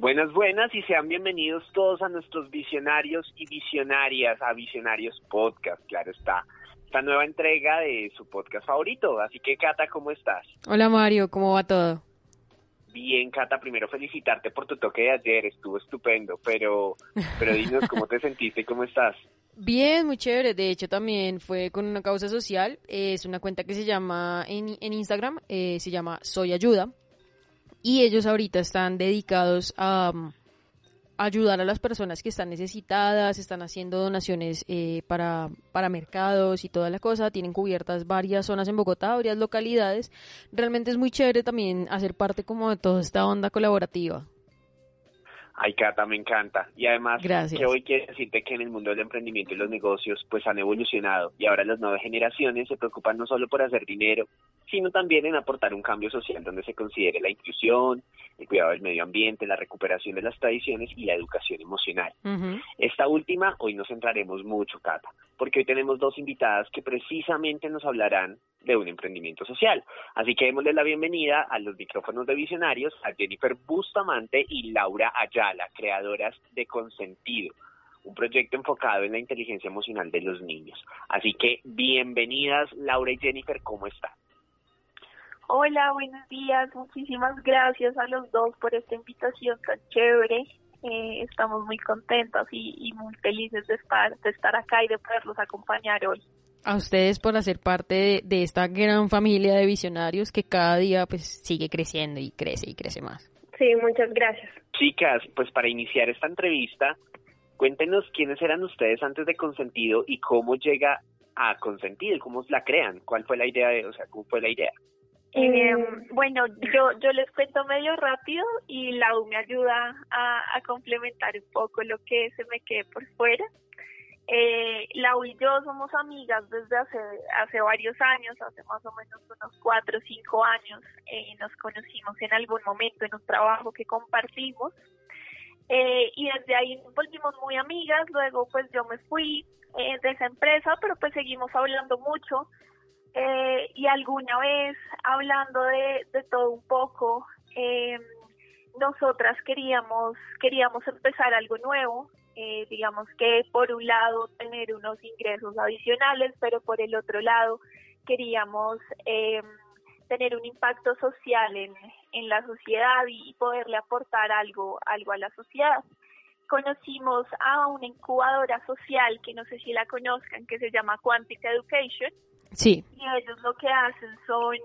Buenas, buenas y sean bienvenidos todos a nuestros visionarios y visionarias, a Visionarios Podcast, claro está. Esta nueva entrega de su podcast favorito. Así que, Cata, ¿cómo estás? Hola, Mario, ¿cómo va todo? Bien, Cata, primero felicitarte por tu toque de ayer, estuvo estupendo, pero, pero dinos cómo te sentiste y cómo estás. Bien, muy chévere. De hecho, también fue con una causa social. Es una cuenta que se llama en, en Instagram, eh, se llama Soy Ayuda y ellos ahorita están dedicados a um, ayudar a las personas que están necesitadas, están haciendo donaciones eh, para, para mercados y toda la cosa, tienen cubiertas varias zonas en Bogotá, varias localidades. Realmente es muy chévere también hacer parte como de toda esta onda colaborativa. Ay, Cata, me encanta. Y además, que hoy quiero decirte que en el mundo del emprendimiento y los negocios, pues han evolucionado y ahora las nuevas generaciones se preocupan no solo por hacer dinero, sino también en aportar un cambio social donde se considere la inclusión, el cuidado del medio ambiente, la recuperación de las tradiciones y la educación emocional. Esta última, hoy nos centraremos mucho, Cata, porque hoy tenemos dos invitadas que precisamente nos hablarán de un emprendimiento social. Así que démosle la bienvenida a los micrófonos de visionarios a Jennifer Bustamante y Laura Ayala, creadoras de Consentido un proyecto enfocado en la inteligencia emocional de los niños. Así que bienvenidas Laura y Jennifer, ¿cómo están? Hola, buenos días. Muchísimas gracias a los dos por esta invitación tan chévere. Eh, estamos muy contentos y, muy felices de estar, de estar acá y de poderlos acompañar hoy. A ustedes por hacer parte de, esta gran familia de visionarios que cada día pues sigue creciendo y crece y crece más. Sí, muchas gracias. Chicas, pues para iniciar esta entrevista, cuéntenos quiénes eran ustedes antes de Consentido y cómo llega a Consentido, cómo la crean, cuál fue la idea, de, o sea, cómo fue la idea. Eh, bueno, yo, yo les cuento medio rápido y Lau me ayuda a, complementar un poco lo que se me quede por fuera. Eh, Lau y yo somos amigas desde hace, hace varios años, hace más o menos unos cuatro o cinco años. Eh, nos conocimos en algún momento en un trabajo que compartimos. Eh, y desde ahí volvimos muy amigas, luego pues yo me fui eh, de esa empresa, pero pues seguimos hablando mucho eh, y alguna vez hablando de, de todo un poco, eh, nosotras queríamos, queríamos empezar algo nuevo, eh, digamos que por un lado tener unos ingresos adicionales, pero por el otro lado queríamos eh, tener un impacto social en, en la sociedad y poderle aportar algo, algo a la sociedad conocimos a una incubadora social que no sé si la conozcan, que se llama Quantic Education, Sí. Y ellos lo que hacen son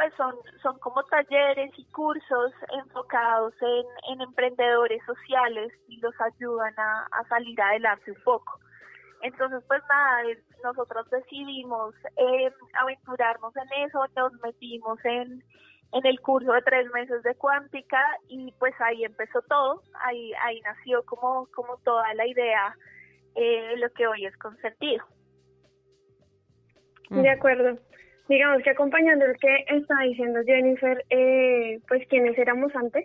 pues son, son como talleres y cursos enfocados en, en emprendedores sociales y los ayudan a, a salir adelante un poco. Entonces, pues nada, nosotros decidimos eh, aventurarnos en eso, nos metimos en, en el curso de tres meses de cuántica y pues ahí empezó todo, ahí, ahí nació como, como toda la idea eh, lo que hoy es consentido. De acuerdo. Digamos que acompañando lo que está diciendo Jennifer, eh, pues quienes éramos antes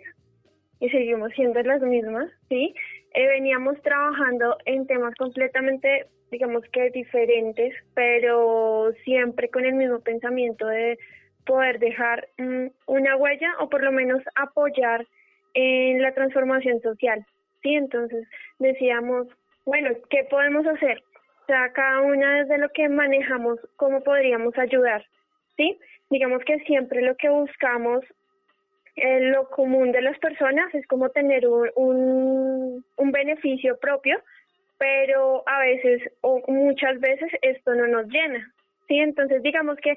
y seguimos siendo las mismas, ¿sí? Eh, veníamos trabajando en temas completamente, digamos que diferentes, pero siempre con el mismo pensamiento de poder dejar mm, una huella o por lo menos apoyar en la transformación social, ¿sí? Entonces decíamos, bueno, ¿qué podemos hacer? O sea, cada una desde lo que manejamos, cómo podríamos ayudar, ¿sí? Digamos que siempre lo que buscamos, eh, lo común de las personas es como tener un, un, beneficio propio, pero a veces o muchas veces esto no nos llena, ¿sí? Entonces, digamos que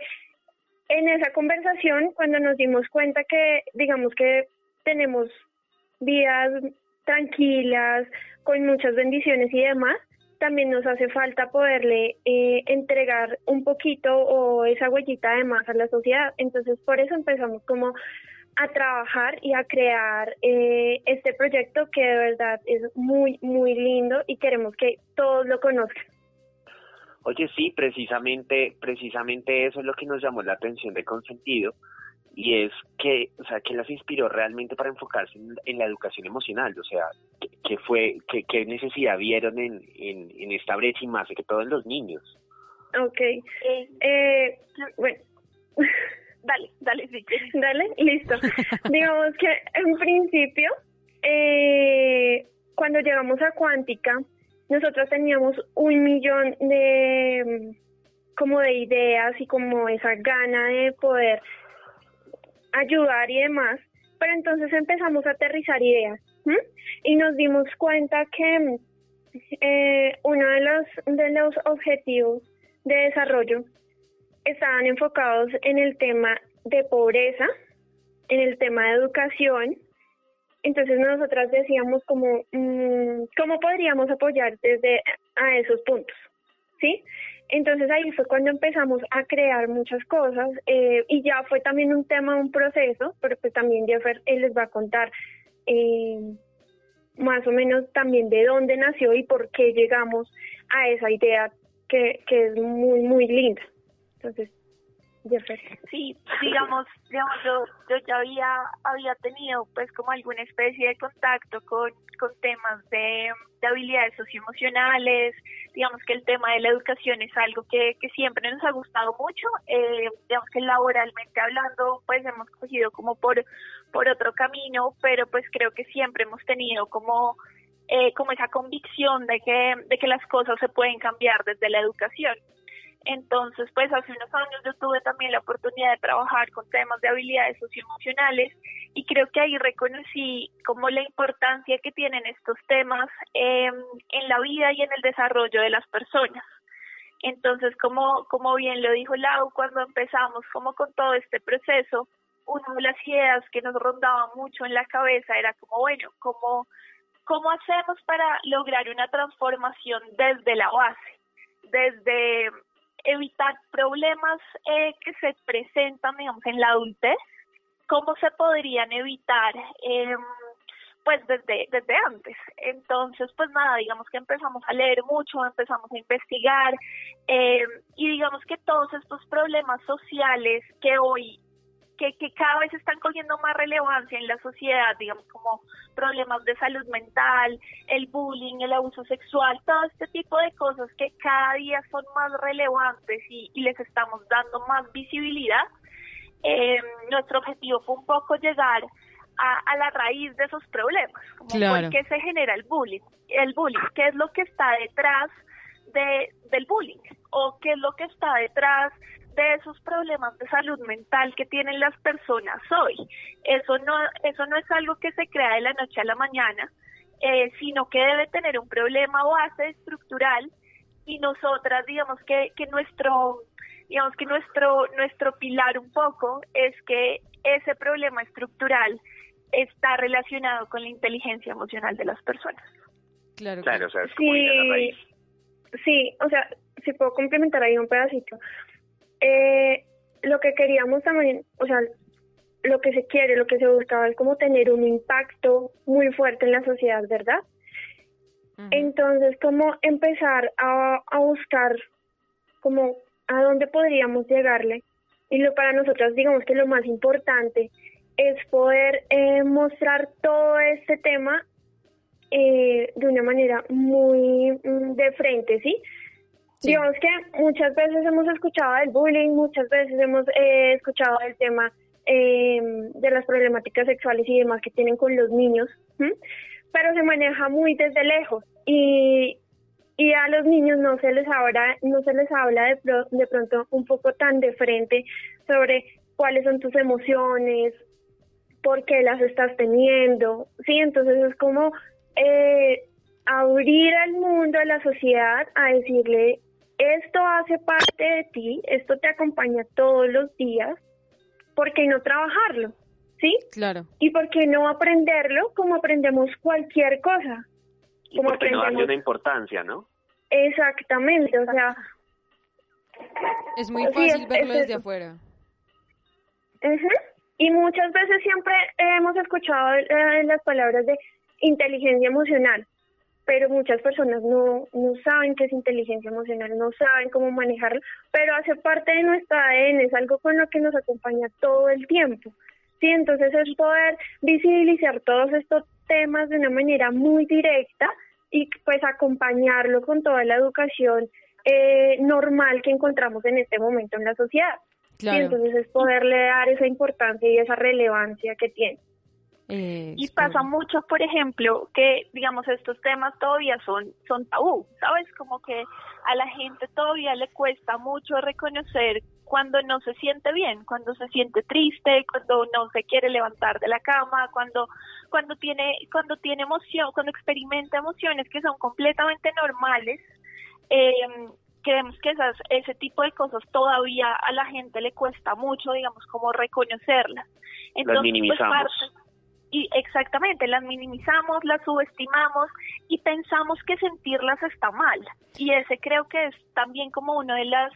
en esa conversación, cuando nos dimos cuenta que, digamos que tenemos vidas tranquilas, con muchas bendiciones y demás, también nos hace falta poderle eh, entregar un poquito o esa huellita de más a la sociedad. Entonces, por eso empezamos como a trabajar y a crear eh, este proyecto que de verdad es muy, muy lindo y queremos que todos lo conozcan. Oye, sí, precisamente, precisamente eso es lo que nos llamó la atención de Consentido, y es que, o sea, que las inspiró realmente para enfocarse en, la educación emocional, o sea, que, fue, qué necesidad vieron en, en, esta brecha y más que todos los niños. Ok, eh, bueno, dale, dale, sí. Dale, listo. Digamos que en principio eh, cuando llegamos a Cuántica, nosotros teníamos un millón de como de ideas y como esa gana de poder ayudar y demás, pero entonces empezamos a aterrizar ideas y nos dimos cuenta que eh, uno de los, de los objetivos de desarrollo estaban enfocados en el tema de pobreza, en el tema de educación. Entonces nosotras decíamos como, mm, ¿cómo podríamos apoyar desde a esos puntos? ¿Sí? Entonces ahí fue cuando empezamos a crear muchas cosas eh, y ya fue también un tema, un proceso, pero pues también Jeffer él les va a contar eh, más o menos también de dónde nació y por qué llegamos a esa idea que, que es muy, muy linda. Entonces, Sí, digamos, digamos yo, yo ya había, había tenido pues como alguna especie de contacto con, con temas de, habilidades socioemocionales, digamos que el tema de la educación es algo que, que siempre nos ha gustado mucho, eh, digamos que laboralmente hablando pues hemos cogido como por, por otro camino, pero pues creo que siempre hemos tenido como eh, como esa convicción de que, de que las cosas se pueden cambiar desde la educación. Entonces, pues hace unos años yo tuve también la oportunidad de trabajar con temas de habilidades socioemocionales y creo que ahí reconocí como la importancia que tienen estos temas em, en la vida y en el desarrollo de las personas. Entonces, como, como bien lo dijo Lau, cuando empezamos como con todo este proceso, una de las ideas que nos rondaba mucho en la cabeza era como, bueno, ¿cómo, cómo hacemos para lograr una transformación desde la base? Desde evitar problemas eh, que se presentan, digamos, en la adultez, cómo se podrían evitar, eh, pues desde, desde antes. Entonces, pues nada, digamos que empezamos a leer mucho, empezamos a investigar eh, y digamos que todos estos problemas sociales que hoy que, cada vez están cogiendo más relevancia en la sociedad, digamos como problemas de salud mental, el bullying, el abuso sexual, todo este tipo de cosas que cada día son más relevantes y, les estamos dando más visibilidad. Eh, nuestro objetivo fue un poco llegar a, la raíz de esos problemas, como por qué se genera el bullying, el bullying, qué es lo que está detrás de, del bullying o qué es lo que está detrás de esos problemas de salud mental que tienen las personas hoy. Eso no, eso no es algo que se crea de la noche a la mañana, eh, sino que debe tener un problema base estructural y nosotras digamos que, que nuestro digamos que nuestro nuestro pilar un poco es que ese problema estructural está relacionado con la inteligencia emocional de las personas. Claro, claro, o sea, es como sí, sí, o sea, si puedo complementar ahí un pedacito. Eh, lo que queríamos también, o sea, lo que se quiere, lo que se buscaba es como tener un impacto muy fuerte en la sociedad, ¿verdad? Entonces, como empezar a, a buscar como a dónde podríamos llegarle. Y lo para nosotros, digamos que lo más importante es poder eh, mostrar todo este tema eh, de una manera muy mm, de frente, ¿sí? Digamos que muchas veces hemos escuchado del bullying, muchas veces hemos eh, escuchado el tema eh, de las problemáticas sexuales y demás que tienen con los niños, pero se maneja muy desde lejos y, y a los niños no se les habla, no se les habla de, de pronto un poco tan de frente sobre cuáles son tus emociones, por qué las estás teniendo, sí, entonces es como eh, abrir al mundo, a la sociedad, a decirle esto hace parte de ti, esto te acompaña todos los días, ¿por qué no trabajarlo? ¿Sí? Claro. ¿Y por qué no aprenderlo como aprendemos cualquier cosa? Como por qué no darle una importancia, ¿no? Exactamente, o sea... Es muy fácil verlo desde afuera. Y muchas veces siempre hemos escuchado eh, las palabras de inteligencia emocional, pero muchas personas no, no saben qué es inteligencia emocional, no saben cómo manejarlo, pero hace parte de nuestra ADN, es algo con lo que nos acompaña todo el tiempo. Sí, entonces es poder visibilizar todos estos temas de una manera muy directa y pues acompañarlo con toda la educación eh, normal que encontramos en este momento en la sociedad. Claro. entonces es poderle dar esa importancia y esa relevancia que tiene. Eh, y pasa mucho, por ejemplo, que digamos estos temas todavía son son tabú, ¿sabes? Como que a la gente todavía le cuesta mucho reconocer cuando no se siente bien, cuando se siente triste, cuando no se quiere levantar de la cama, cuando cuando tiene cuando tiene emoción, cuando experimenta emociones que son completamente normales. Eh, creemos que esas, ese tipo de cosas todavía a la gente le cuesta mucho, digamos, como reconocerlas. Entonces, las minimizamos. Y exactamente, las minimizamos, las subestimamos y pensamos que sentirlas está mal. Y ese creo que es también como una de las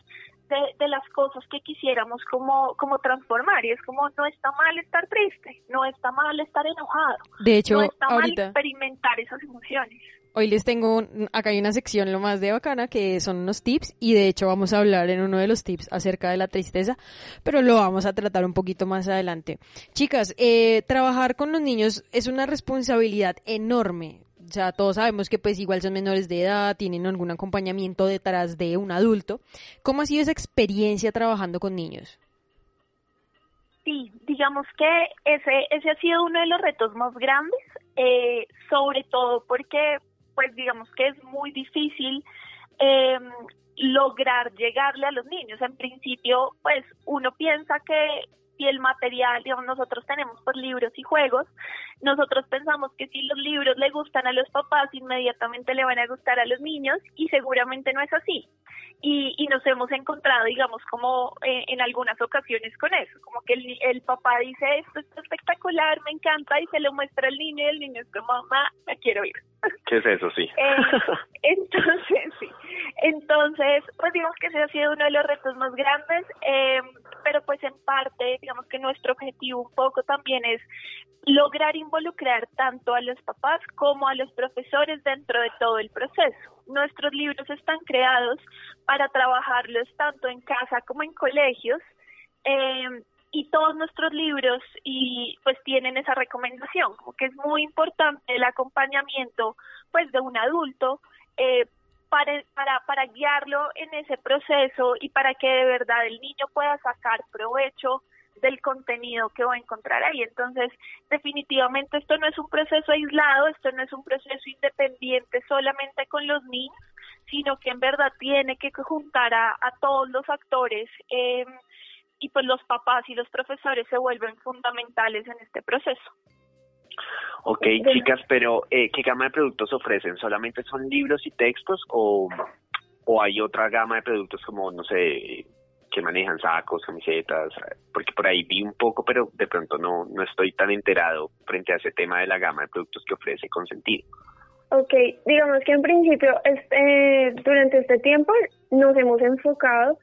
de, las cosas que quisiéramos como, como transformar y es como no está mal estar triste, no está mal estar enojado, de hecho, no está mal experimentar esas emociones. Hoy les tengo, acá hay una sección lo más de bacana que son unos tips y de hecho vamos a hablar en uno de los tips acerca de la tristeza, pero lo vamos a tratar un poquito más adelante. Chicas, eh, trabajar con los niños es una responsabilidad enorme. O sea, todos sabemos que pues igual son menores de edad, tienen algún acompañamiento detrás de un adulto. ¿Cómo ha sido esa experiencia trabajando con niños? Sí, digamos que ese, ese ha sido uno de los retos más grandes, eh, sobre todo porque pues digamos que es muy difícil eh, lograr llegarle a los niños. En principio, pues uno piensa que si el material, digamos, nosotros tenemos pues libros y juegos, nosotros pensamos que si los libros le gustan a los papás, inmediatamente le van a gustar a los niños y seguramente no es así y, y nos hemos encontrado, digamos, como eh, en algunas ocasiones con eso, como que el, el papá dice, esto es espectacular, me encanta, y se lo muestra al niño y el niño es como, mamá, me quiero ir. ¿Qué es eso? Sí. Eh, entonces, sí. Entonces, pues digamos que ese ha sido uno de los retos más grandes, eh, pero pues en parte, digamos que nuestro objetivo un poco también es lograr involucrar tanto a los papás como a los profesores dentro de todo el proceso. Nuestros libros están creados para trabajarlos tanto en casa como en colegios eh, y todos nuestros libros y pues tienen esa recomendación, como que es muy importante el acompañamiento pues de un adulto eh, para, para, para guiarlo en ese proceso y para que de verdad el niño pueda sacar provecho del contenido que va a encontrar ahí. Entonces, definitivamente esto no es un proceso aislado, esto no es un proceso independiente solamente con los niños, sino que en verdad tiene que juntar a, todos los actores eh, y pues los papás y los profesores se vuelven fundamentales en este proceso. Ok, chicas, pero eh, ¿qué gama de productos ofrecen? ¿Solamente son libros y textos o, o hay otra gama de productos como, no sé, que manejan sacos, camisetas, porque por ahí vi un poco, pero de pronto no, no estoy tan enterado frente a ese tema de la gama de productos que ofrece Consentido. Ok, digamos que en principio este, durante este tiempo nos hemos enfocado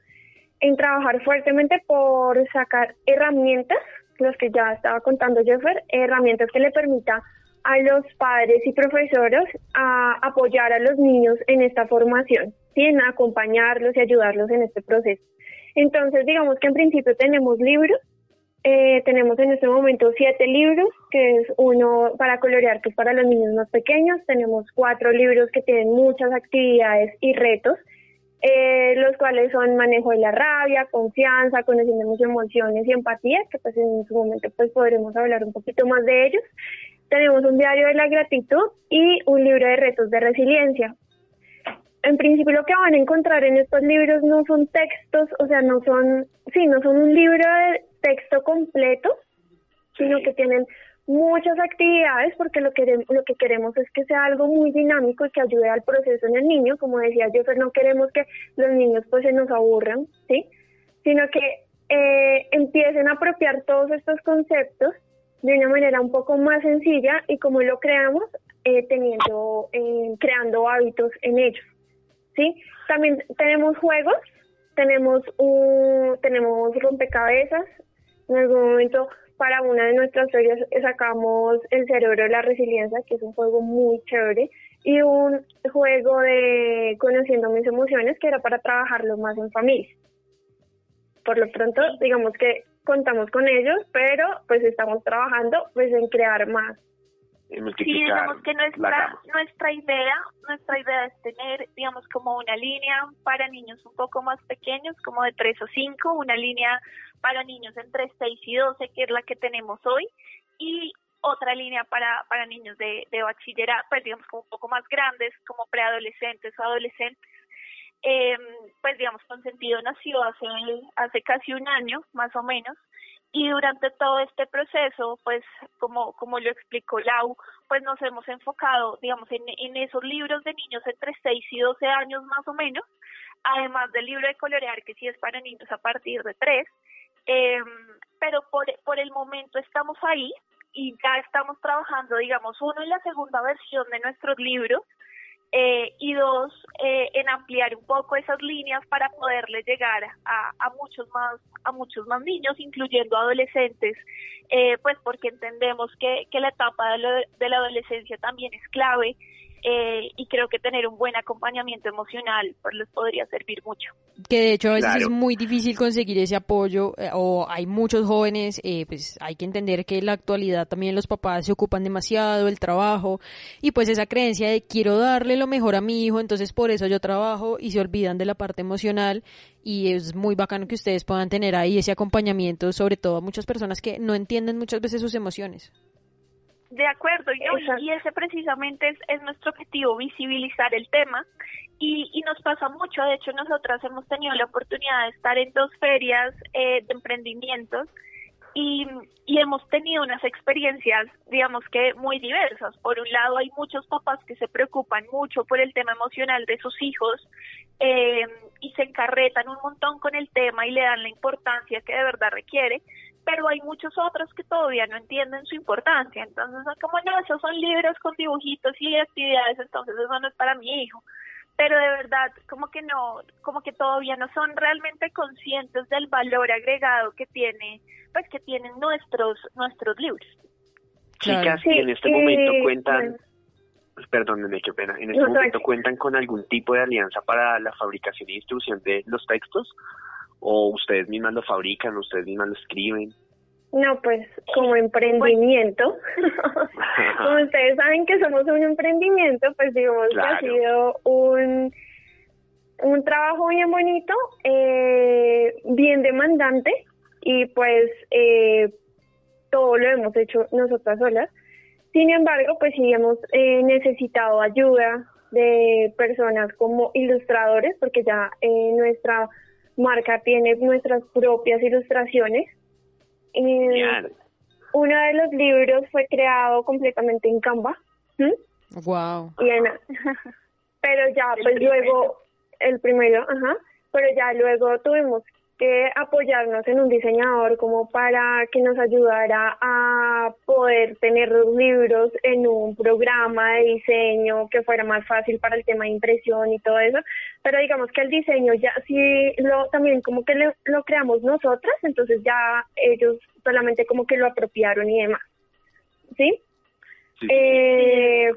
en trabajar fuertemente por sacar herramientas, los que ya estaba contando Jeffer, herramientas que le permita a los padres y profesores apoyar a los niños en esta formación, ¿sí? en acompañarlos y ayudarlos en este proceso. Entonces, digamos que en principio tenemos libros, eh, tenemos en este momento siete libros, que es uno para colorear, que es para los niños más pequeños. Tenemos cuatro libros que tienen muchas actividades y retos, eh, los cuales son manejo de la rabia, confianza, conociendo muchas emociones y empatía, que pues en su momento pues podremos hablar un poquito más de ellos. Tenemos un diario de la gratitud y un libro de retos de resiliencia en principio lo que van a encontrar en estos libros no son textos, o sea, no son, sí, no son un libro de texto completo, sino que tienen muchas actividades porque lo que, lo que queremos es que sea algo muy dinámico y que ayude al proceso en el niño. Como decía yo, no queremos que los niños pues se nos aburran, ¿sí? Sino que eh, empiecen a apropiar todos estos conceptos de una manera un poco más sencilla y como lo creamos, eh, teniendo, eh, creando hábitos en ellos. ¿Sí? También tenemos juegos, tenemos un, tenemos rompecabezas, en algún momento para una de nuestras series sacamos El cerebro de la resiliencia, que es un juego muy chévere, y un juego de Conociendo mis emociones, que era para trabajarlo más en familia. Por lo pronto, digamos que contamos con ellos, pero pues estamos trabajando pues en crear más sí, digamos que nuestra, nuestra idea, nuestra idea es tener, digamos, como una línea para niños un poco más pequeños, como de 3 o 5, una línea para niños entre 6 y 12, que es la que tenemos hoy, y otra línea para, para niños de, de bachillerato, pues digamos como un poco más grandes, como preadolescentes o adolescentes. Eh, pues digamos, Consentido nació hace, hace casi un año, más o menos, y durante todo este proceso, pues como, como lo explicó Lau, pues nos hemos enfocado, digamos, en, en esos libros de niños entre 6 y 12 años más o menos, además del libro de colorear que sí es para niños a partir de 3, eh, pero por, por el momento estamos ahí y ya estamos trabajando, digamos, uno en la segunda versión de nuestros libros eh, y dos, eh, en ampliar un poco esas líneas para poderle llegar a, a muchos más a muchos más niños, incluyendo adolescentes, eh, pues porque entendemos que, que la etapa de, de la adolescencia también es clave eh, y creo que tener un buen acompañamiento emocional pues les podría servir mucho. Que de hecho a veces es muy difícil conseguir ese apoyo eh, o hay muchos jóvenes, eh, pues hay que entender que en la actualidad también los papás se ocupan demasiado el trabajo y pues esa creencia de quiero darle lo mejor a mi hijo, entonces por eso yo trabajo y se olvidan de la parte emocional y es muy bacano que ustedes puedan tener ahí ese acompañamiento, sobre todo a muchas personas que no entienden muchas veces sus emociones. De acuerdo, y, ese precisamente es, es, nuestro objetivo, visibilizar el tema. Y, y, nos pasa mucho, de hecho nosotras hemos tenido la oportunidad de estar en dos ferias eh, de emprendimientos y, y hemos tenido unas experiencias, digamos que muy diversas. Por un lado, hay muchos papás que se preocupan mucho por el tema emocional de sus hijos eh, y se encarretan un montón con el tema y le dan la importancia que de verdad requiere pero hay muchos otros que todavía no entienden su importancia. Entonces, como no, esos son libros con dibujitos y actividades, entonces eso no es para mi hijo. Pero de verdad, como que no, como que todavía no son realmente conscientes del valor agregado que tiene, pues que tienen nuestros, nuestros libros. Chicas, en este momento cuentan, pues, perdónenme, qué pena, en este momento cuentan con algún tipo de alianza para la fabricación y distribución de los textos o ustedes mismas lo fabrican, ustedes mismas lo escriben. No, pues como emprendimiento, como ustedes saben que somos un emprendimiento, pues digamos que ha sido un, un trabajo bien bonito, eh, bien demandante y pues eh, todo lo hemos hecho nosotras solas. Sin embargo, pues sí hemos eh, necesitado ayuda de personas como ilustradores, porque ya eh, nuestra marca tiene nuestras propias ilustraciones. uno de los libros fue creado completamente en Canva. Wow. pero ya, pues luego, el primero, ajá, pero ya luego tuvimos que apoyarnos en un diseñador como para que nos ayudara a poder tener los libros en un programa de diseño que fuera más fácil para el tema de impresión y todo eso. Pero digamos que el diseño ya sí lo también como que lo creamos nosotras, entonces ya ellos solamente como que lo apropiaron y demás. ¿Sí? Eh,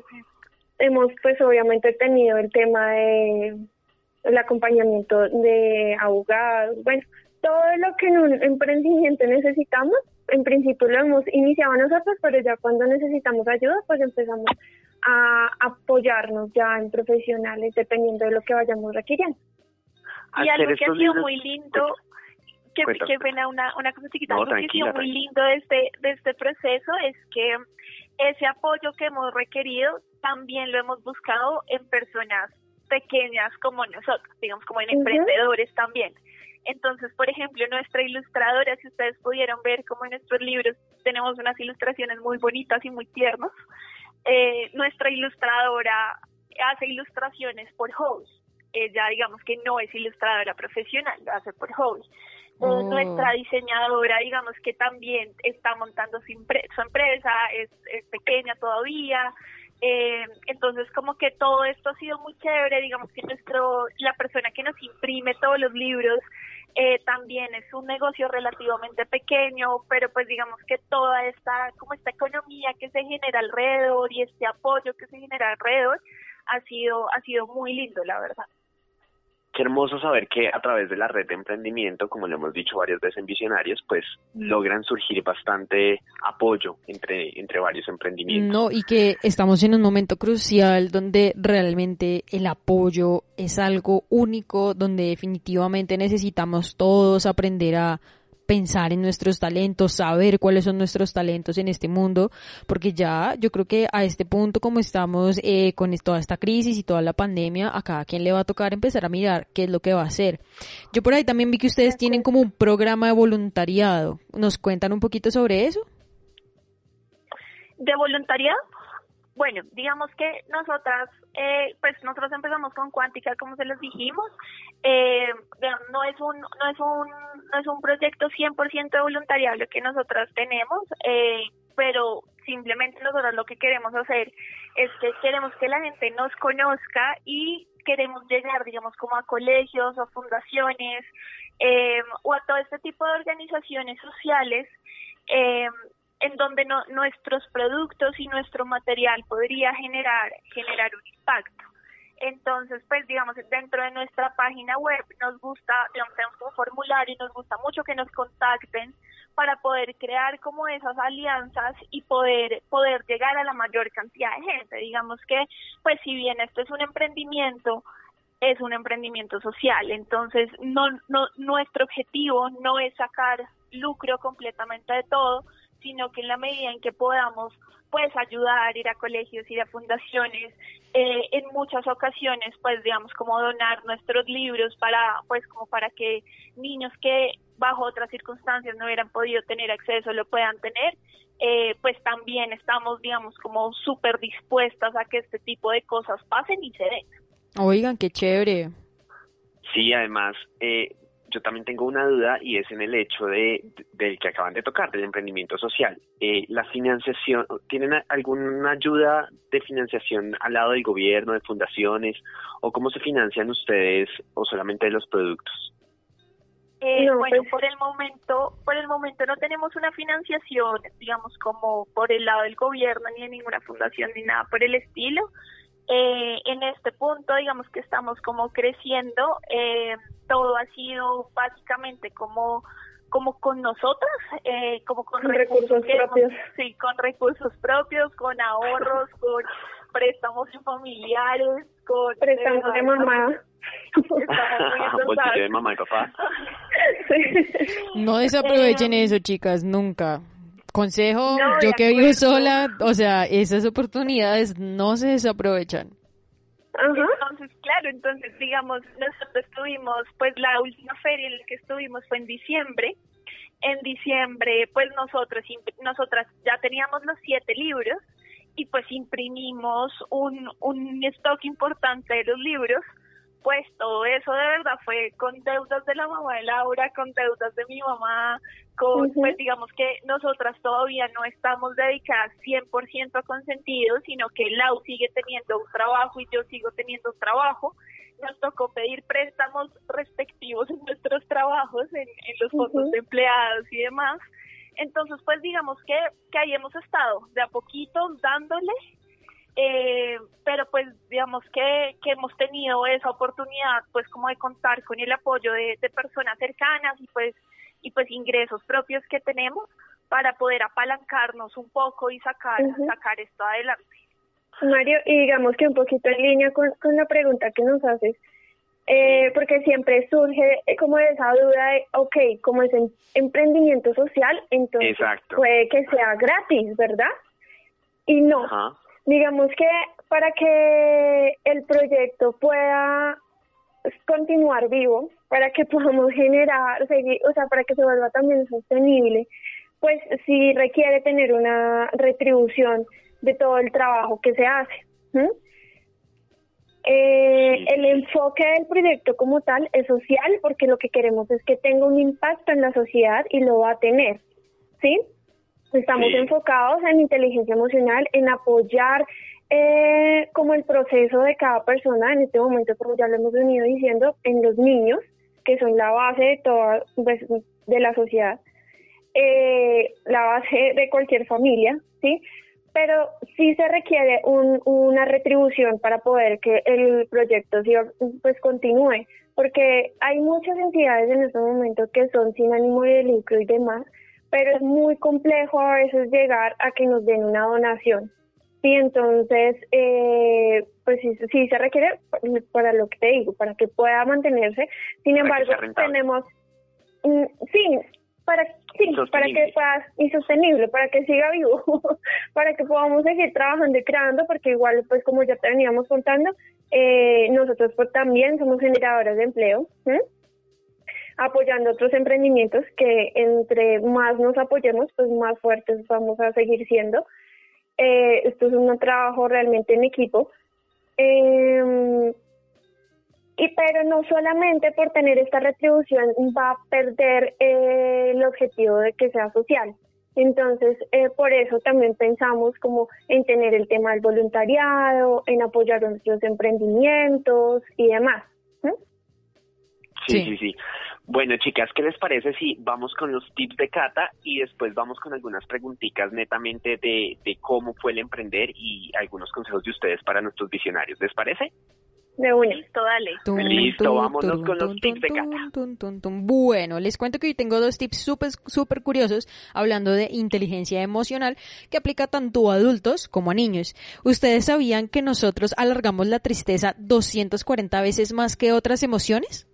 hemos pues obviamente tenido el tema de el acompañamiento de abogados, bueno, todo lo que en un emprendimiento necesitamos, en principio lo hemos iniciado nosotros, pero ya cuando necesitamos ayuda, pues empezamos a apoyarnos ya en profesionales, dependiendo de lo que vayamos requiriendo. Y algo que ha sido muy lindo, que, que pena una, una cosa chiquita, algo que ha sido muy lindo de este, de este proceso es que ese apoyo que hemos requerido también lo hemos buscado en personas pequeñas como nosotros, digamos como en emprendedores también. Entonces, por ejemplo, nuestra ilustradora, si ustedes pudieron ver como en nuestros libros tenemos unas ilustraciones muy bonitas y muy tiernas, eh, nuestra ilustradora hace ilustraciones por hobby. Ella, digamos que no es ilustradora profesional, lo hace por hobby. Oh. Nuestra diseñadora, digamos que también está montando su, empresa, es, es pequeña todavía, eh, entonces, como que todo esto ha sido muy chévere, digamos que nuestro, la persona que nos imprime todos los libros eh, también es un negocio relativamente pequeño, pero pues digamos que toda esta, como esta economía que se genera alrededor y este apoyo que se genera alrededor ha sido, ha sido muy lindo, la verdad qué hermoso saber que a través de la red de emprendimiento, como lo hemos dicho varias veces en Visionarios, pues logran surgir bastante apoyo entre, entre varios emprendimientos. No, y que estamos en un momento crucial donde realmente el apoyo es algo único, donde definitivamente necesitamos todos aprender a pensar en nuestros talentos, saber cuáles son nuestros talentos en este mundo, porque ya yo creo que a este punto como estamos eh, con toda esta crisis y toda la pandemia, a cada quien le va a tocar empezar a mirar qué es lo que va a hacer. Yo por ahí también vi que ustedes tienen como un programa de voluntariado. ¿Nos cuentan un poquito sobre eso? ¿De voluntariado? Bueno, digamos que nosotras, eh, pues nosotros empezamos con Cuántica, como se les dijimos. Eh, no es un no es un no es un proyecto 100% de voluntariado lo que nosotras tenemos, eh, pero simplemente nosotros lo que queremos hacer es que queremos que la gente nos conozca y queremos llegar, digamos, como a colegios o fundaciones eh, o a todo este tipo de organizaciones sociales eh, en donde nuestros productos y nuestro material podría generar, generar un impacto. Entonces, pues digamos, dentro de nuestra página web nos gusta, digamos, tenemos un formulario y nos gusta mucho que nos contacten para poder crear como esas alianzas y poder, poder llegar a la mayor cantidad de gente. Digamos que, pues si bien esto es un emprendimiento, es un emprendimiento social. Entonces, no, no, nuestro objetivo no es sacar lucro completamente de todo, sino que en la medida en que podamos pues ayudar, ir a colegios, ir a fundaciones, eh, en muchas ocasiones pues digamos como donar nuestros libros para pues como para que niños que bajo otras circunstancias no hubieran podido tener acceso lo puedan tener, eh, pues también estamos digamos como súper dispuestas a que este tipo de cosas pasen y se den. Oigan, qué chévere. Sí, además, eh, yo también tengo una duda y es en el hecho de, del que acaban de tocar, del emprendimiento social. Eh, ¿La financiación, tienen alguna ayuda de financiación al lado del gobierno, de fundaciones, o cómo se financian ustedes o solamente de los productos? Eh, bueno, pues por el momento, por el momento no tenemos una financiación, digamos, como por el lado del gobierno, ni de ninguna fundación, ni nada por el estilo. Eh, en este punto, digamos que estamos como creciendo, eh, todo ha sido básicamente como como con nosotras, eh, como con, recursos, propios. Sí, con recursos propios, con ahorros, con préstamos familiares, con... Préstamos de mamá. de mamá y papá. No desaprovechen eso, chicas, nunca. Consejo, yo que vivo sola, o sea, esas oportunidades no se desaprovechan. Entonces, claro, entonces, digamos, nosotros estuvimos, pues la última feria en la que estuvimos fue en diciembre. En diciembre, pues nosotros, nosotras ya teníamos los siete libros y pues imprimimos un, un stock importante de los libros pues todo eso de verdad fue con deudas de la mamá de Laura, con deudas de mi mamá, con, pues digamos que nosotras todavía no estamos dedicadas 100% a consentido, sino que Lau sigue teniendo un trabajo y yo sigo teniendo un trabajo. Nos tocó pedir préstamos respectivos en nuestros trabajos, en, los fondos de empleados y demás. Entonces, pues digamos que, que ahí hemos estado de a poquito dándole eh, pero pues digamos que, que hemos tenido esa oportunidad pues como de contar con el apoyo de, personas cercanas y pues y pues ingresos propios que tenemos para poder apalancarnos un poco y sacar sacar esto adelante. Mario, y digamos que un poquito en línea con, con la pregunta que nos haces, eh, porque siempre surge como esa duda de, ok, como es en emprendimiento social, entonces puede que sea gratis, ¿verdad? Y no, Digamos que para que el proyecto pueda continuar vivo, para que podamos generar, seguir, o sea, para que se vuelva también sostenible, pues sí requiere tener una retribución de todo el trabajo que se hace. Eh, el enfoque del proyecto como tal es social porque lo que queremos es que tenga un impacto en la sociedad y lo va a tener, ¿sí? Estamos enfocados en inteligencia emocional, en apoyar eh, como el proceso de cada persona, en este momento, como ya lo hemos venido diciendo, en los niños, que son la base de toda pues, de la sociedad, eh, la base de cualquier familia, ¿sí? Pero sí se requiere un, una retribución para poder que el proyecto pues continúe, porque hay muchas entidades en este momento que son sin ánimo de lucro y demás, pero es muy complejo a veces llegar a que nos den una donación. Sí, entonces, eh, pues sí, sí, se requiere para lo que te digo, para que pueda mantenerse. Sin embargo, tenemos, mm, sí, para sí, para que pueda insostenible, para que siga vivo, para que podamos seguir trabajando y creando, porque igual pues como ya te veníamos contando, eh, nosotros pues también somos generadores de empleo, apoyando otros emprendimientos que entre más nos apoyemos, pues más fuertes vamos a seguir siendo. Eh, esto es un trabajo realmente en equipo. Eh, y pero no solamente por tener esta retribución va a perder eh, el objetivo de que sea social. Entonces, eh, por eso también pensamos como en tener el tema del voluntariado, en apoyar nuestros emprendimientos y demás. Sí, sí, sí, Bueno, chicas, ¿qué les parece si vamos con los tips de Cata y después vamos con algunas preguntitas netamente de, de cómo fue el emprender y algunos consejos de ustedes para nuestros visionarios? ¿Les parece? De una. Listo, dale. Listo, vámonos con los tips de Cata. Bueno, les cuento que hoy tengo dos tips súper super curiosos hablando de inteligencia emocional que aplica tanto a adultos como a niños. ¿Ustedes sabían que nosotros alargamos la tristeza 240 veces más que otras emociones?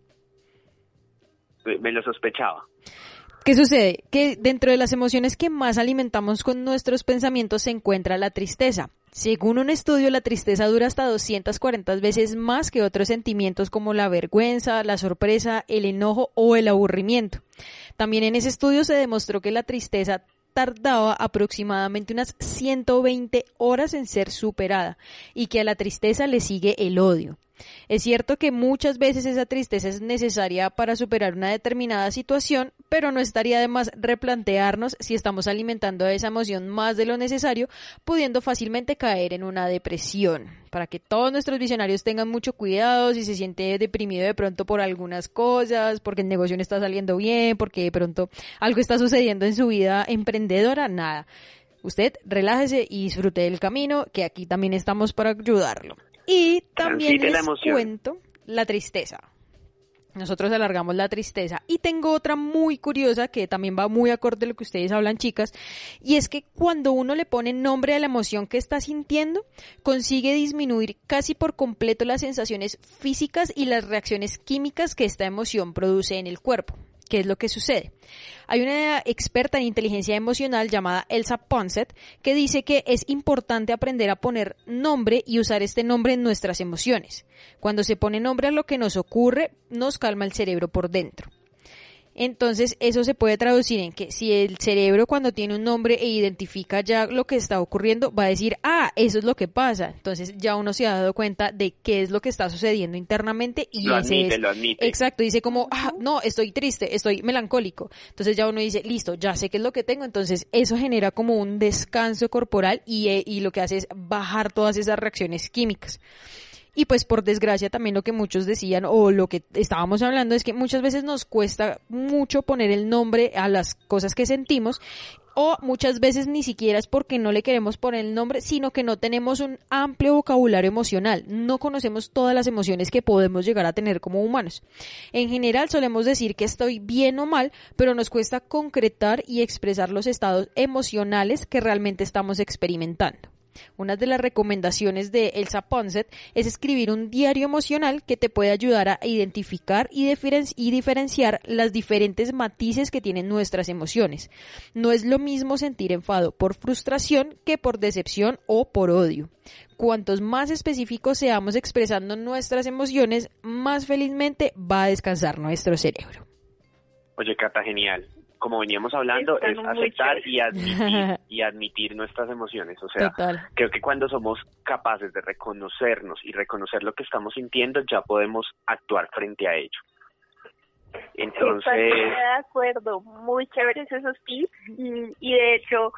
Me lo sospechaba. ¿Qué sucede? Que dentro de las emociones que más alimentamos con nuestros pensamientos se encuentra la tristeza. Según un estudio, la tristeza dura hasta 240 veces más que otros sentimientos como la vergüenza, la sorpresa, el enojo o el aburrimiento. También en ese estudio se demostró que la tristeza tardaba aproximadamente unas 120 horas en ser superada y que a la tristeza le sigue el odio. Es cierto que muchas veces esa tristeza es necesaria para superar una determinada situación, pero no estaría de más replantearnos si estamos alimentando esa emoción más de lo necesario, pudiendo fácilmente caer en una depresión. Para que todos nuestros visionarios tengan mucho cuidado si se siente deprimido de pronto por algunas cosas, porque el negocio no está saliendo bien, porque de pronto algo está sucediendo en su vida emprendedora, nada. Usted relájese y disfrute del camino, que aquí también estamos para ayudarlo. Y también les cuento la tristeza. Nosotros alargamos la tristeza. Y tengo otra muy curiosa que también va muy acorde a lo que ustedes hablan, chicas. Y es que cuando uno le pone nombre a la emoción que está sintiendo, consigue disminuir casi por completo las sensaciones físicas y las reacciones químicas que esta emoción produce en el cuerpo. ¿Qué es lo que sucede? Hay una experta en inteligencia emocional llamada Elsa Ponset que dice que es importante aprender a poner nombre y usar este nombre en nuestras emociones. Cuando se pone nombre a lo que nos ocurre, nos calma el cerebro por dentro. Entonces, eso se puede traducir en que si el cerebro cuando tiene un nombre e identifica ya lo que está ocurriendo, va a decir, ah, eso es lo que pasa. Entonces, ya uno se ha dado cuenta de qué es lo que está sucediendo internamente y lo admite, lo admite. Exacto, dice como, ah, no, estoy triste, estoy melancólico. Entonces, ya uno dice, listo, ya sé qué es lo que tengo. Entonces, eso genera como un descanso corporal y, eh, y lo que hace es bajar todas esas reacciones químicas. Y pues por desgracia también lo que muchos decían o lo que estábamos hablando es que muchas veces nos cuesta mucho poner el nombre a las cosas que sentimos o muchas veces ni siquiera es porque no le queremos poner el nombre, sino que no tenemos un amplio vocabulario emocional, no conocemos todas las emociones que podemos llegar a tener como humanos. En general solemos decir que estoy bien o mal, pero nos cuesta concretar y expresar los estados emocionales que realmente estamos experimentando. Una de las recomendaciones de Elsa Ponset es escribir un diario emocional que te puede ayudar a identificar y, diferenciar las diferentes matices que tienen nuestras emociones. No es lo mismo sentir enfado por frustración que por decepción o por odio. Cuantos más específicos seamos expresando nuestras emociones, más felizmente va a descansar nuestro cerebro. Oye, Cata, genial como veníamos hablando, es aceptar y admitir, y admitir nuestras emociones. O sea, creo que cuando somos capaces de reconocernos y reconocer lo que estamos sintiendo, ya podemos actuar frente a ello. Entonces... de acuerdo, muy chéveres esos tips y, de hecho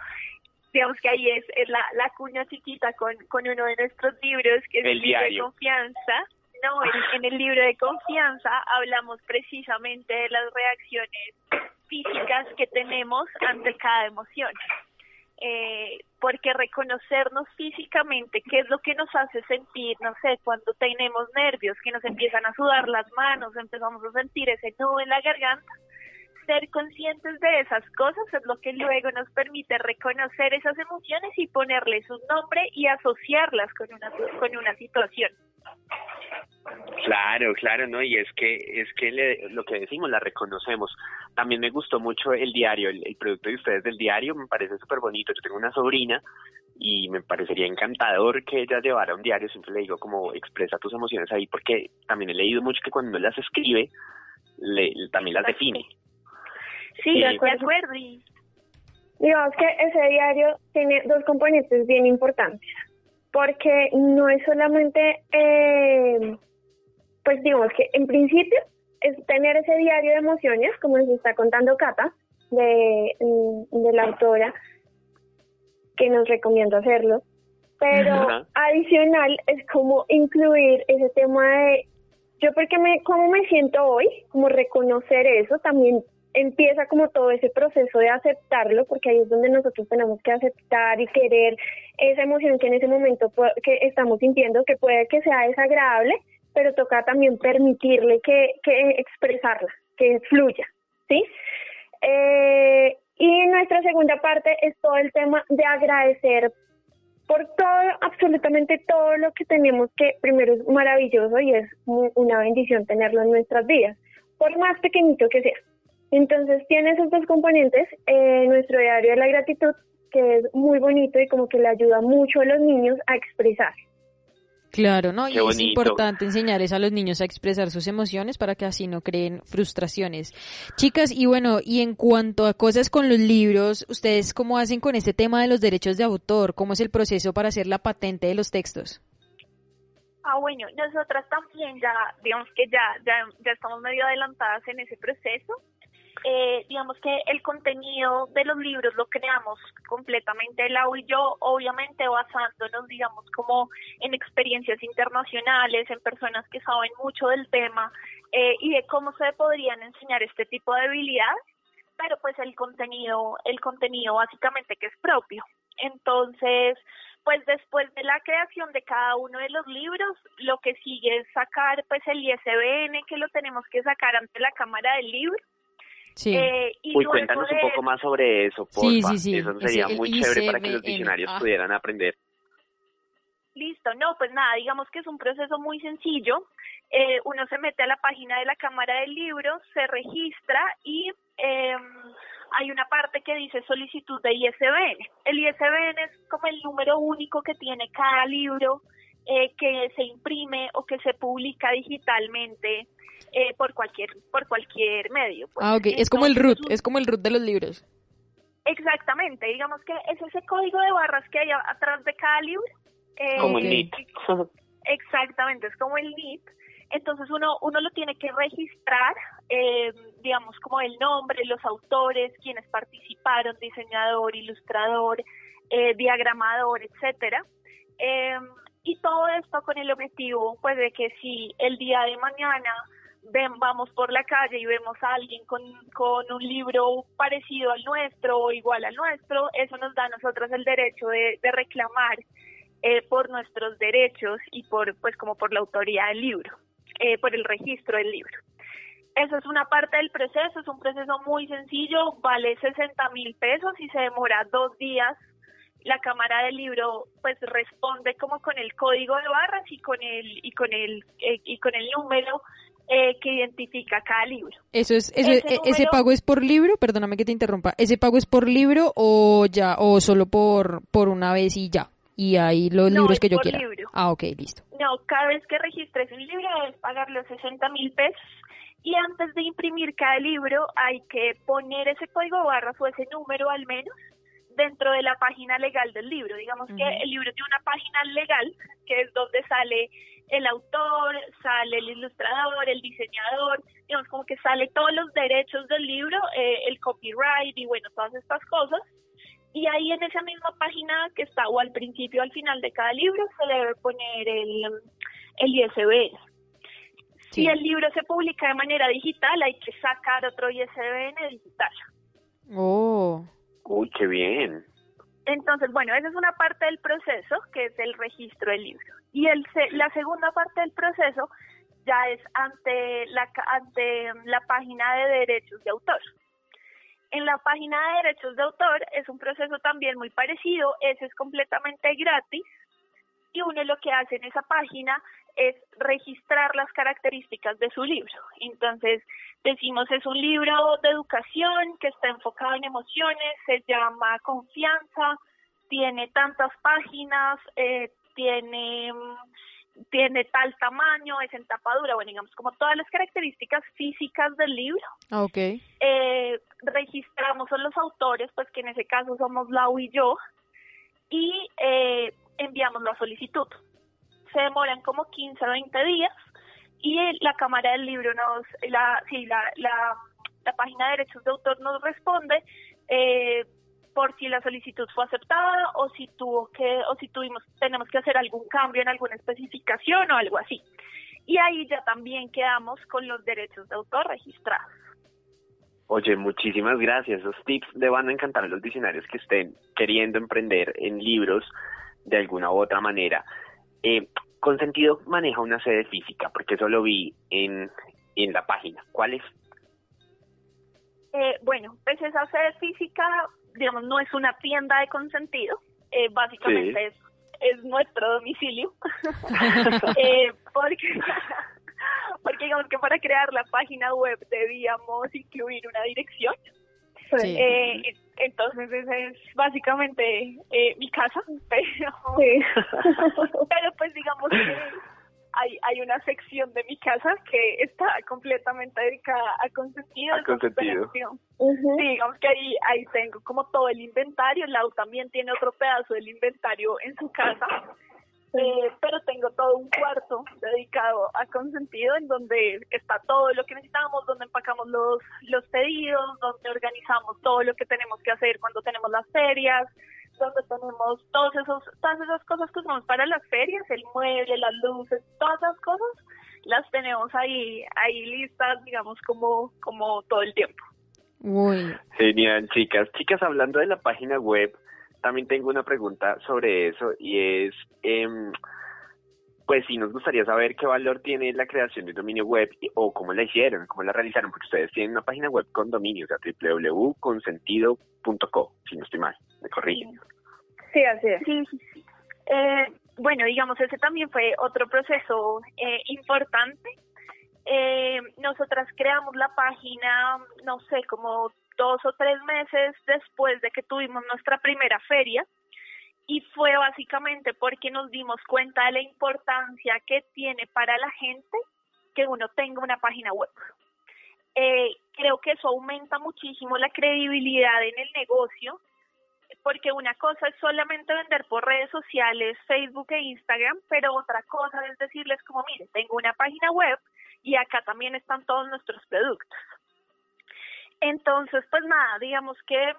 digamos que ahí es, es la, la cuña chiquita con, con uno de nuestros libros, que es el, libro de confianza. No, en, el libro de confianza hablamos precisamente de las reacciones físicas que tenemos ante cada emoción. Eh, porque reconocernos físicamente qué es lo que nos hace sentir, no sé, cuando tenemos nervios, que nos empiezan a sudar las manos, empezamos a sentir ese nudo en la garganta, ser conscientes de esas cosas es lo que luego nos permite reconocer esas emociones y ponerles un nombre y asociarlas con una, con una situación. Claro, claro, ¿no? Y es que es que lo que decimos la reconocemos. También me gustó mucho el diario, el, el producto de ustedes del diario, me parece súper bonito. Yo tengo una sobrina y me parecería encantador que ella llevara un diario, siempre le digo como expresa tus emociones ahí, porque también he leído mucho que cuando las escribe, le, también las define. Sí, de acuerdo. Digamos que ese diario tiene dos componentes bien importantes, porque no es solamente, eh, pues digamos que en principio es tener ese diario de emociones, como nos está contando Cata, de, de la autora, que nos recomienda hacerlo, pero adicional es como incluir ese tema de yo porque me, cómo me siento hoy, como reconocer eso, también empieza como todo ese proceso de aceptarlo, porque ahí es donde nosotros tenemos que aceptar y querer esa emoción que en ese momento que estamos sintiendo, que puede que sea desagradable, pero toca también permitirle que, que expresarla, que fluya, ¿sí? Eh, y nuestra segunda parte es todo el tema de agradecer por todo, absolutamente todo lo que tenemos, que primero es maravilloso y es una bendición tenerlo en nuestras vidas, por más pequeñito que sea. Entonces tiene esos dos componentes, eh, nuestro diario de la gratitud, que es muy bonito y como que le ayuda mucho a los niños a expresar. Claro, ¿no? y es importante enseñarles a los niños a expresar sus emociones para que así no creen frustraciones. Chicas, y bueno, y en cuanto a cosas con los libros, ¿ustedes cómo hacen con este tema de los derechos de autor? ¿Cómo es el proceso para hacer la patente de los textos? Ah, bueno, nosotras también ya, digamos que ya, ya, ya estamos medio adelantadas en ese proceso eh, digamos que el contenido de los libros lo creamos completamente Lau y yo, obviamente basándonos, digamos, como en experiencias internacionales, en personas que saben mucho del tema eh, y de cómo se podrían enseñar este tipo de habilidades, pero pues el contenido, el contenido básicamente que es propio. Entonces, pues después de la creación de cada uno de los libros, lo que sigue es sacar pues el ISBN que lo tenemos que sacar ante la Cámara del Libro Sí. Eh, Uy, cuéntanos un poco más sobre eso, porfa. Sí, sí, sí. Eso sería muy chévere para que los diccionarios ah. pudieran aprender. Listo, no, pues nada, digamos que es un proceso muy sencillo. Eh, uno se mete a la página de la Cámara del Libro, se registra y eh, hay una parte que dice solicitud de ISBN. El ISBN es como el número único que tiene cada libro eh, que se imprime o que se publica digitalmente eh, por cualquier por cualquier medio. Pues. Ah, ok, es como el root, es como el root de los libros. Exactamente, digamos que es ese código de barras que hay atrás de cada libro. Eh, como el NIP. Exactamente, es como el NIP. Entonces uno, uno lo tiene que registrar, eh, digamos, como el nombre, los autores, quienes participaron, diseñador, ilustrador, eh, diagramador, etcétera. Y todo esto con el objetivo, pues, de que si el día de mañana ven, vamos por la calle y vemos a alguien con, con un libro parecido al nuestro o igual al nuestro, eso nos da a nosotros el derecho de, de reclamar eh, por nuestros derechos y por, pues, como por la autoría del libro, eh, por el registro del libro. Eso es una parte del proceso, es un proceso muy sencillo, vale 60 mil pesos y se demora dos días la cámara del libro pues responde como con el código de barras y con el y con el eh, y con el número eh, que identifica cada libro. Eso es ese, ese, ese, pago es por libro, perdóname que te interrumpa. Ese pago es por libro o ya o solo por por una vez y ya. Y ahí los libros que yo quiera. Libro. Ah, ok, listo. No, cada vez que registres un libro debes pagar los 60 mil pesos y antes de imprimir cada libro hay que poner ese código de barras o ese número al menos dentro de la página legal del libro. Digamos que el libro tiene una página legal, que es donde sale el autor, sale el ilustrador, el diseñador, digamos como que sale todos los derechos del libro, eh, el copyright y bueno, todas estas cosas. Y ahí en esa misma página que está o al principio o al final de cada libro se le debe poner el, el ISBN. Si el libro se publica de manera digital, hay que sacar otro ISBN digital. Oh. Uy, bien. Entonces, bueno, esa es una parte del proceso, que es el registro del libro. Y el, la segunda parte del proceso ya es ante la, ante la página de derechos de autor. En la página de derechos de autor es un proceso también muy parecido, ese es completamente gratis y uno lo que hace en esa página es registrar las características de su libro. Entonces, decimos es un libro de educación que está enfocado en emociones, se llama Confianza, tiene tantas páginas, eh, tiene tiene tal tamaño, es en tapadura, bueno, digamos, como todas las características físicas del libro. Ok. Eh, registramos a los autores, pues que en ese caso somos Lau y yo, y eh, enviamos la solicitud. Se demoran como 15 o 20 días y la Cámara del Libro nos, la, sí, la, la, la página de derechos de autor nos responde eh, por si la solicitud fue aceptada o si tuvo que o si tuvimos tenemos que hacer algún cambio en alguna especificación o algo así. Y ahí ya también quedamos con los derechos de autor registrados. Oye, muchísimas gracias. Esos tips le van a encantar a los diccionarios que estén queriendo emprender en libros de alguna u otra manera. Eh, Consentido maneja una sede física, porque eso lo vi en, en la página. ¿Cuál es? Eh, bueno, pues esa sede física digamos, no es una tienda de consentido, eh, básicamente es, es nuestro domicilio, eh, porque, porque digamos que para crear la página web debíamos incluir una dirección. Eh, entonces esa es básicamente eh, mi casa, pero, pero pues digamos que hay, hay una sección de mi casa que está completamente dedicada a consentido. A consentido. Sí, digamos que ahí, ahí tengo como todo el inventario. Lau también tiene otro pedazo del inventario en su casa. Eh, pero tengo todo un cuarto dedicado a consentido en donde está todo lo que necesitamos, donde empacamos los, los pedidos, donde organizamos todo lo que tenemos que hacer cuando tenemos las ferias, donde tenemos todos esos, todas esas cosas que usamos para las ferias, el mueble, las luces, todas esas cosas, las tenemos ahí, ahí listas, digamos, como, como todo el tiempo. Muy genial, chicas. Chicas, hablando de la página web, también tengo una pregunta sobre eso y es, eh, pues sí, nos gustaría saber qué valor tiene la creación de un dominio web o cómo la hicieron, cómo la realizaron, porque ustedes tienen una página web con dominio, o sea, www.consentido.co, si no estoy mal, me corrigen. Sí, así es. Sí, sí, sí. Eh, bueno, digamos, ese también fue otro proceso eh, importante. Eh, nosotras creamos la página, no sé, como dos o tres meses después de que tuvimos nuestra primera feria y fue básicamente porque nos dimos cuenta de la importancia que tiene para la gente que uno tenga una página web. Eh, creo que eso aumenta muchísimo la credibilidad en el negocio, porque una cosa es solamente vender por redes sociales, Facebook e Instagram, pero otra cosa es decirles como, mire, tengo una página web y acá también están todos nuestros productos. Entonces, pues nada, digamos que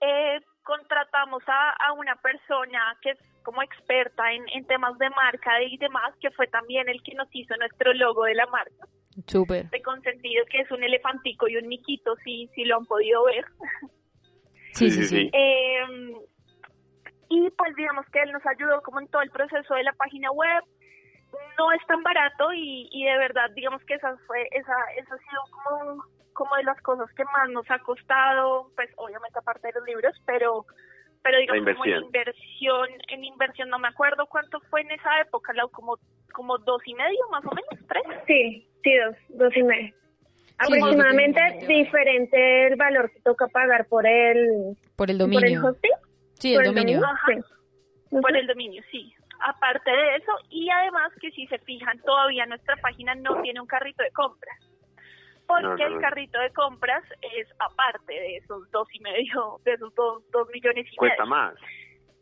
eh, contratamos a, a, una persona que es como experta en, en temas de marca y demás, que fue también el que nos hizo nuestro logo de la marca. Súper. De consentido, que es un elefantico y un miquito, si, si lo han podido ver. Sí, sí, sí. Eh, y pues digamos que él nos ayudó como en todo el proceso de la página web. No es tan barato y, y de verdad, digamos que esa fue, esa, esa ha sido como como de las cosas que más nos ha costado, pues obviamente aparte de los libros, pero pero digamos como en inversión, en inversión no me acuerdo cuánto fue en esa época, como como dos y medio más o menos, tres. Sí, sí, dos, dos y medio. Aproximadamente diferente el valor que toca pagar por el por el dominio. Por el hosting. Sí, el, dominio. Por el dominio, sí. Aparte de eso, y además que si se fijan, todavía nuestra página no tiene un carrito de compras porque el carrito de compras es aparte de esos dos y medio, de esos dos, dos millones y cuesta más.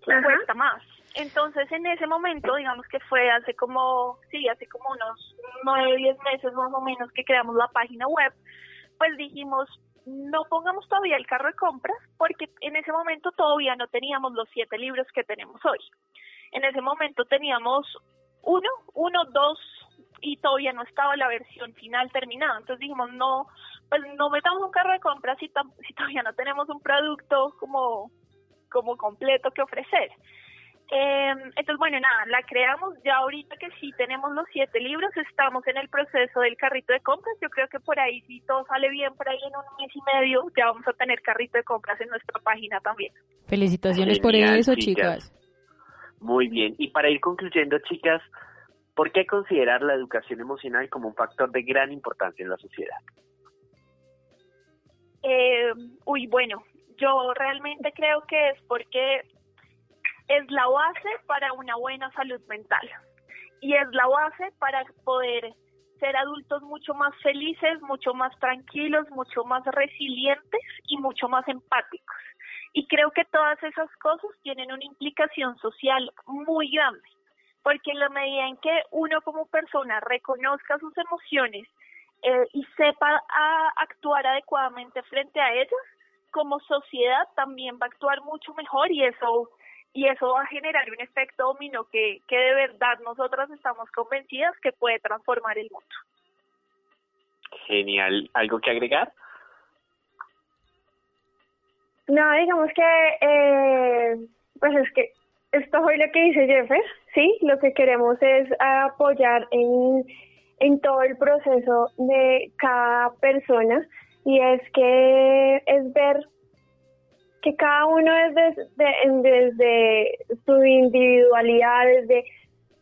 Cuesta más. Entonces, en ese momento, digamos que fue hace como, sí, hace como unos nueve, diez meses más o menos que creamos la página web, pues dijimos, no pongamos todavía el carro de compras, porque en ese momento todavía no teníamos los siete libros que tenemos hoy. En ese momento teníamos uno, uno, dos, y todavía no estaba la versión final terminada. Entonces dijimos, no, pues no metamos un carro de compras si, si todavía no tenemos un producto como, como completo que ofrecer. Em, entonces, bueno, nada, la creamos ya ahorita que sí tenemos los siete libros, estamos en el proceso del carrito de compras. Yo creo que por ahí, si todo sale bien, por ahí en un mes y medio ya vamos a tener carrito de compras en nuestra página también. Felicitaciones por eso, chicas. Muy bien. Y para ir concluyendo, chicas, ¿por qué considerar la educación emocional como un factor de gran importancia en la sociedad? Eh, uy, bueno, yo realmente creo que es porque es la base para una buena salud mental y es la base para poder ser adultos mucho más felices, mucho más tranquilos, mucho más resilientes y mucho más empáticos. Y creo que todas esas cosas tienen una implicación social muy grande, porque en la medida en que uno como persona reconozca sus emociones eh, y sepa actuar adecuadamente frente a ellas, como sociedad también va a actuar mucho mejor y eso y eso va a generar un efecto dominó que, que de verdad nosotras estamos convencidas que puede transformar el mundo. Genial. ¿Algo que agregar? No, digamos que, eh, pues es que esto fue lo que dice Jeffer, ¿sí? Lo que queremos es apoyar en, en todo el proceso de cada persona y es que es ver que cada uno desde, desde su individualidad, desde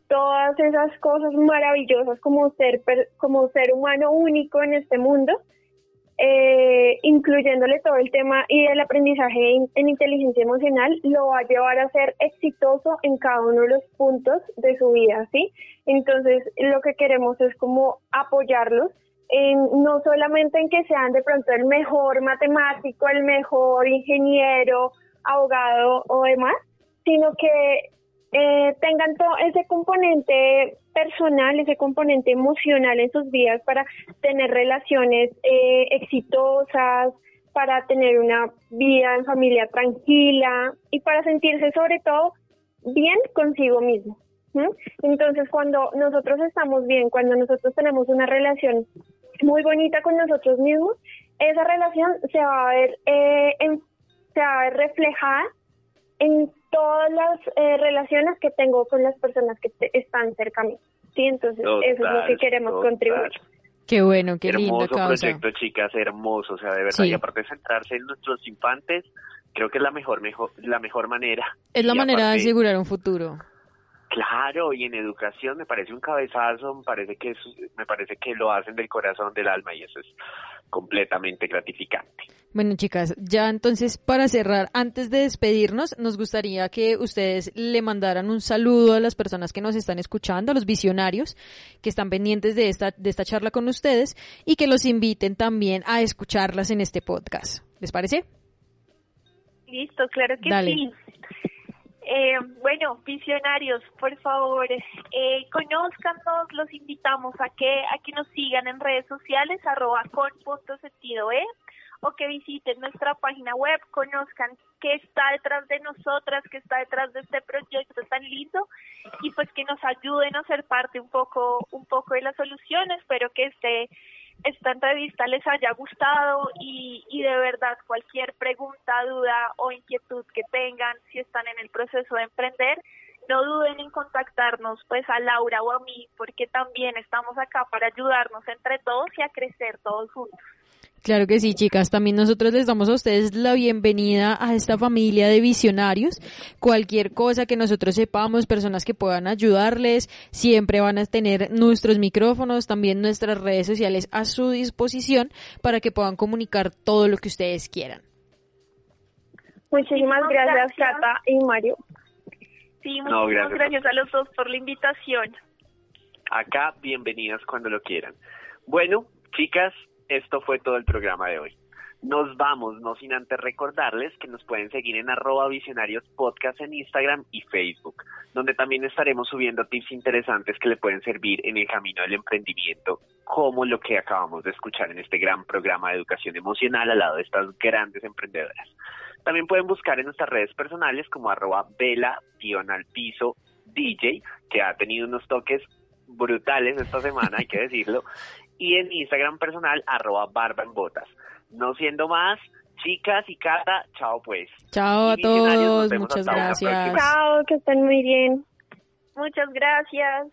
todas esas cosas maravillosas como ser, como ser humano único en este mundo, eh, incluyéndole todo el tema y el aprendizaje en, inteligencia emocional, lo va a llevar a ser exitoso en cada uno de los puntos de su vida, ¿sí? Entonces, lo que queremos es como apoyarlos no solamente en que sean de pronto el mejor matemático, el mejor ingeniero, abogado o demás, sino que eh, tengan todo ese componente personal, ese componente emocional en sus vidas para tener relaciones eh, exitosas, para tener una vida en familia tranquila y para sentirse sobre todo bien consigo mismo. Entonces, cuando nosotros estamos bien, cuando nosotros tenemos una relación muy bonita con nosotros mismos, esa relación se va a ver, eh, se va a ver reflejada en todas las eh, relaciones que tengo con las personas que están cerca a mí. Sí, entonces eso es lo que queremos contribuir. Qué bueno, qué lindo Hermoso proyecto, chicas, hermoso, o sea, de verdad, y aparte de centrarse en nuestros infantes, creo que es la mejor, mejor la mejor manera. Es la manera de asegurar un futuro. Claro, y en educación me parece un cabezazo, me parece que me parece que lo hacen del corazón del alma y eso es completamente gratificante. Bueno, chicas, ya entonces para cerrar, antes de despedirnos, nos gustaría que ustedes le mandaran un saludo a las personas que nos están escuchando, a los visionarios que están pendientes de esta de esta charla con ustedes y que los inviten también a escucharlas en este podcast. ¿Les parece? Listo, claro que sí. Eh, bueno, visionarios, por favor, eh, conózcanos, los invitamos a que, a que nos sigan en redes sociales, arroba con punto sentido E, o que visiten nuestra página web, conozcan qué está detrás de nosotras, qué está detrás de este proyecto tan lindo, y pues que nos ayuden a ser parte un poco, un poco de la solución. Espero que este esta entrevista les haya gustado y, y de verdad cualquier pregunta, duda o inquietud que tengan si están en el proceso de emprender, no duden en contactarnos pues a Laura o a mí porque también estamos acá para ayudarnos entre todos y a crecer todos juntos. Claro que sí, chicas. También nosotros les damos a ustedes la bienvenida a esta familia de visionarios. Cualquier cosa que nosotros sepamos, personas que puedan ayudarles, siempre van a tener nuestros micrófonos, también nuestras redes sociales a su disposición para que puedan comunicar todo lo que ustedes quieran. Muchísimas gracias, Cata y Mario. Sí, muchísimas gracias a los dos por la invitación. Acá, bienvenidas cuando lo quieran. Bueno, chicas, esto fue todo el programa de hoy. Nos vamos, no sin antes recordarles que nos pueden seguir en arroba visionarios podcast en Instagram y Facebook, donde también estaremos subiendo tips interesantes que le pueden servir en el camino del emprendimiento, como lo que acabamos de escuchar en este gran programa de educación emocional al lado de estas grandes emprendedoras. También pueden buscar en nuestras redes personales como arroba vela al piso DJ, que ha tenido unos toques brutales esta semana, hay que decirlo, y en Instagram personal arroba barba en botas. No siendo más, Chicas y Cata, chao pues. Chao a todos, muchas gracias. Chao, que estén muy bien. Muchas gracias.